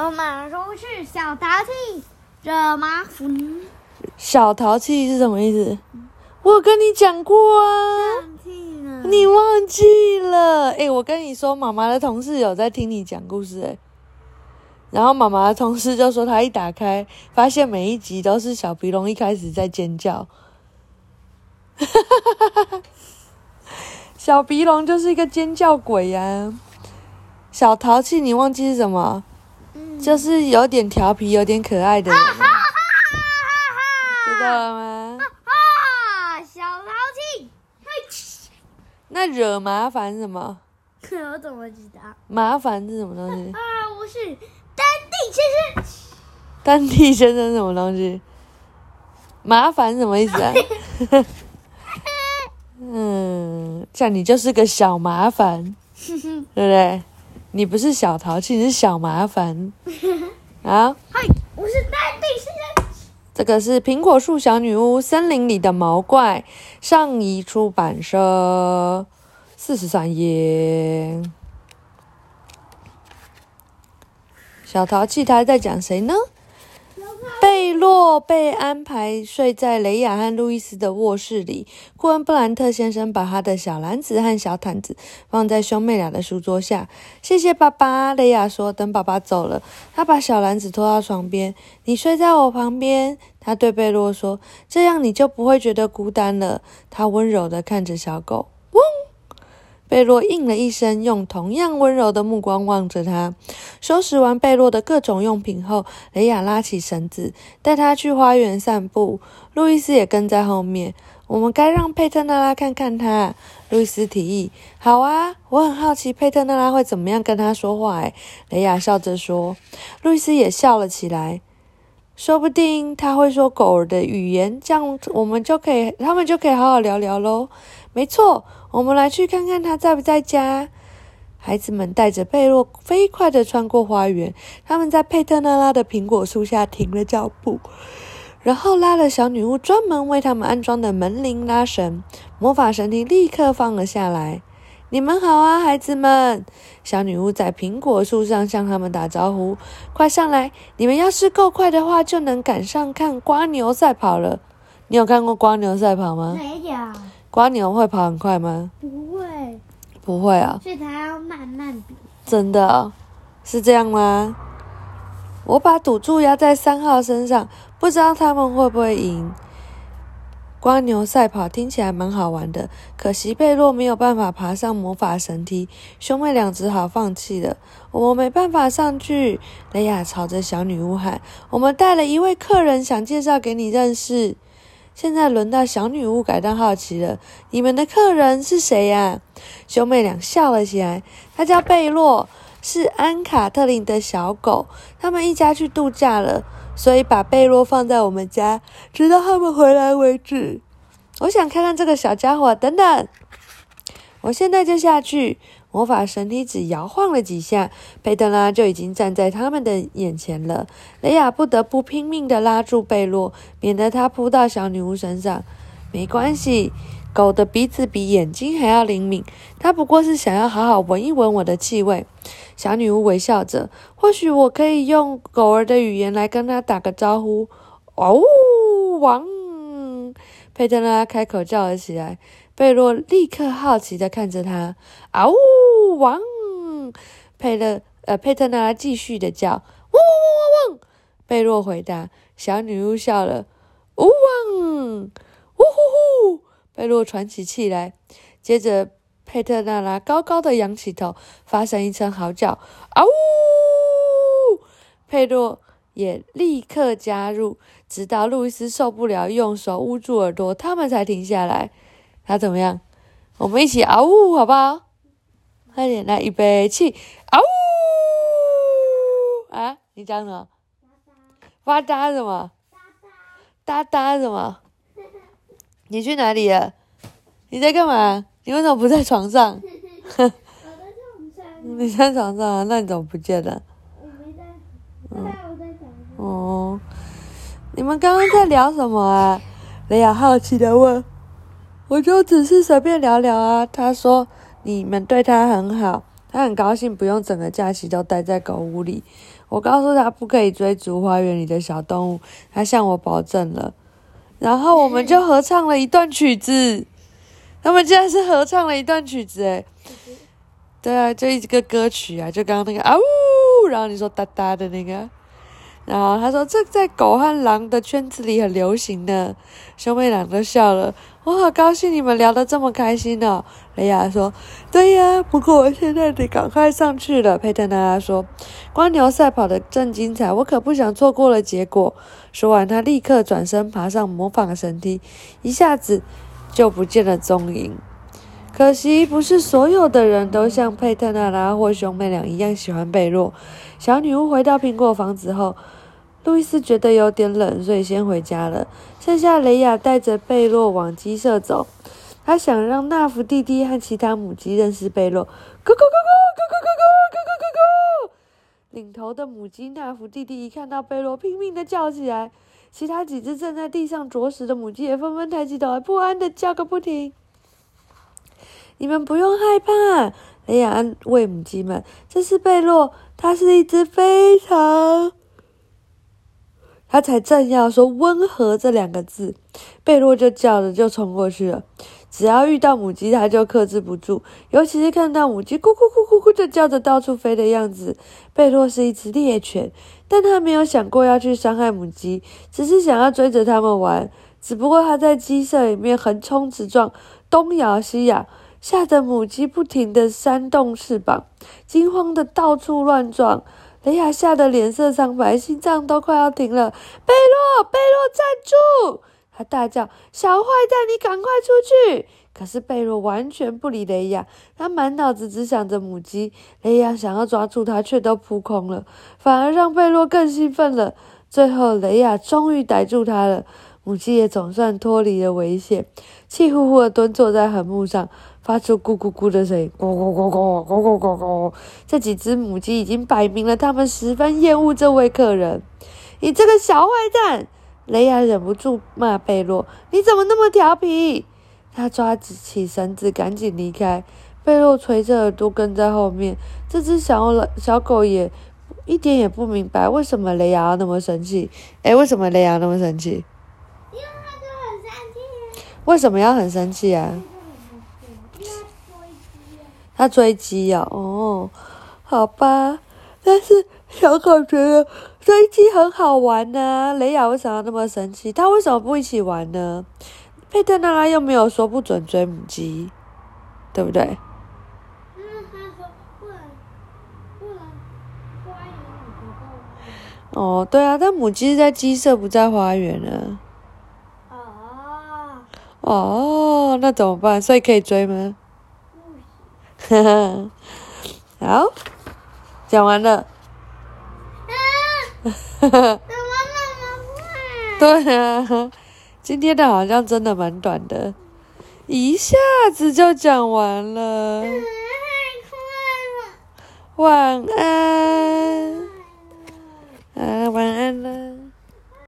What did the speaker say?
我们出去小淘气，惹麻烦。小淘气是什么意思？我有跟你讲过啊，忘记了。你忘记了？诶、我跟你说，妈妈的同事有在听你讲故事诶、然后妈妈的同事就说，他一打开，发现每一集都是小皮龙一开始在尖叫。小鼻龙就是一个尖叫鬼呀、小淘气，你忘记是什么？嗯就是有点调皮、有点可爱的人，知道了吗？啊，小淘气。那惹麻烦是什么？我怎么知道？麻烦是什么东西？啊，我是丹地先生。丹地先生是什么东西？麻烦是什么意思啊？嗯，这样你就是个小麻烦，对不对？你不是小淘气，你是小麻烦。啊，嗨，我是丹地先生。这个是《苹果树小女巫：森林里的毛怪》，上一出版社，四十三页。小淘气他在讲谁呢？贝洛被安排睡在雷亚和路易斯的卧室里。库恩布兰特先生把他的小篮子和小毯子放在兄妹俩的书桌下。谢谢爸爸，雷亚说。等爸爸走了，他把小篮子拖到床边。你睡在我旁边，他对贝洛说，这样你就不会觉得孤单了。他温柔地看着小狗。嗡，贝洛应了一声，用同样温柔的目光望着他。收拾完贝洛的各种用品后，雷亚拉起绳子，带他去花园散步。路易斯也跟在后面。我们该让佩特纳拉看看他。路易斯提议：“好啊，我很好奇佩特纳拉会怎么样跟他说话。”哎，雷亚笑着说。路易斯也笑了起来。说不定他会说狗儿的语言，这样我们就可以，他们就可以好好聊聊喽。没错，我们来去看看他在不在家。孩子们带着贝洛飞快地穿过花园，他们在佩特纳拉的苹果树下停了脚步，然后拉了小女巫专门为他们安装的门铃拉绳，魔法神梯立刻放了下来。你们好啊，孩子们！小女巫在苹果树上向他们打招呼：“快上来！你们要是够快的话，就能赶上看瓜牛赛跑了。你有看过瓜牛赛跑吗？没有，瓜牛会跑很快吗？不会，不会啊。所以他要慢慢比。真的哦、是这样吗？我把赌注压在三号身上，不知道他们会不会赢。瓜牛赛跑听起来蛮好玩的，可惜贝洛没有办法爬上魔法神梯，兄妹俩只好放弃了。我们没办法上去。雷亚朝着小女巫喊：“我们带了一位客人，想介绍给你认识。”现在轮到小女巫感到好奇了，你们的客人是谁呀、兄妹俩笑了起来。他叫贝洛，是安卡特林的小狗。他们一家去度假了，所以把贝洛放在我们家，直到他们回来为止。我想看看这个小家伙。等等，我现在就下去。魔法神体只摇晃了几下，佩特拉就已经站在他们的眼前了。雷亚不得不拼命地拉住贝洛，免得他扑到小女巫身上。没关系，狗的鼻子比眼睛还要灵敏，它不过是想要好好闻一闻我的气味。小女巫微笑着，或许我可以用狗儿的语言来跟它打个招呼。哦呜，王！佩特拉开口叫了起来。贝洛立刻好奇地看着他。嗷呜，汪！佩勒呃佩特纳拉继续的叫。汪汪汪汪汪！贝洛回答。小女巫笑了。呜汪！呜呼呼！贝洛喘起气来，接着佩特纳拉高高的仰起头，发出一声嚎叫。嗷呜！佩洛也立刻加入，直到路易斯受不了，用手捂住耳朵，他们才停下来。他怎么样？我们一起嗷呜，好不好？快点来，预备起，啊呜！啊，你讲什么？发呆什么？哒哒什么？你去哪里了？你在干嘛？你为什么不在床上？我在床上，你在床上啊？那你怎么不见了？我没在。嗯我在床上。哦，你们刚刚在聊什么啊？雷雅好奇的问。我就只是随便聊聊啊。他说你们对他很好，他很高兴不用整个假期都待在狗屋里。我告诉他不可以追逐花园里的小动物，他向我保证了。然后我们就合唱了一段曲子，他们竟然是合唱了一段曲子，诶对啊，就一个歌曲啊，就刚刚那个啊呜，然后你说哒哒的那个，然后他说这在狗和狼的圈子里很流行呢，兄妹俩都笑了，我好高兴你们聊得这么开心哦。雷亚说，对呀，不过我现在得赶快上去了。佩特娜拉说，光牛赛跑的正精彩，我可不想错过了结果。说完，他立刻转身爬上模仿神梯，一下子就不见了踪影。可惜，不是所有的人都像佩特纳拉或兄妹俩一样喜欢贝洛。小女巫回到苹果房子后，路易斯觉得有点冷，所以先回家了。剩下雷亚带着贝洛往鸡舍走，他想让纳福弟弟和其他母鸡认识贝洛。咕咕咕咕咕咕咕咕咕咕咕咕！领头的母鸡纳福弟弟一看到贝洛，拼命的叫起来。其他几只正在地上啄食的母鸡也纷纷抬起头来，不安的叫个不停。你们不用害怕，雷亚安慰母鸡们。这是贝洛，它是一只非常……他才正要说“温和”这两个字，贝洛就叫着就冲过去了。只要遇到母鸡，他就克制不住，尤其是看到母鸡咕咕咕咕咕的叫着到处飞的样子。贝洛是一只猎犬，但他没有想过要去伤害母鸡，只是想要追着它们玩。只不过他在鸡舍里面横冲直撞，东摇西摇。吓得母鸡不停地扇动翅膀，惊慌的到处乱撞。雷亚吓得脸色苍白，心脏都快要停了。贝洛，贝洛，站住！他大叫：“小坏蛋，你赶快出去！”可是贝洛完全不理雷亚，他满脑子只想着母鸡。雷亚想要抓住他，却都扑空了，反而让贝洛更兴奋了。最后，雷亚终于逮住他了，母鸡也总算脱离了危险，气呼呼的蹲坐在横木上。发出咕咕咕的声音，咕咕咕咕咕咕咕咕。这几只母鸡已经摆明了，它们十分厌恶这位客人。你这个小坏蛋！雷亚忍不住骂贝洛：“你怎么那么调皮？”他抓起绳子，赶紧离开。贝洛垂着耳朵跟在后面。这只小小狗也一点也不明白为什么雷亚那么生气。哎，为什么雷亚那么生气？因为什么要很生气啊？他追鸡呀，哦，好吧，但是小狗觉得追鸡很好玩呢。雷亚为什么要那么生气？他为什么不一起玩呢？佩特娜拉又没有说不准追母鸡，对不对？嗯，他说不能不能花园里不哦，对啊，但母鸡在鸡舍，不在花园呢。哦。那怎么办？所以可以追吗？哈哈，好，讲完了。哈哈，怎么那么快？对啊，今天的好像真的蛮短的，一下子就讲完了。太快了。晚安。啊，晚安了。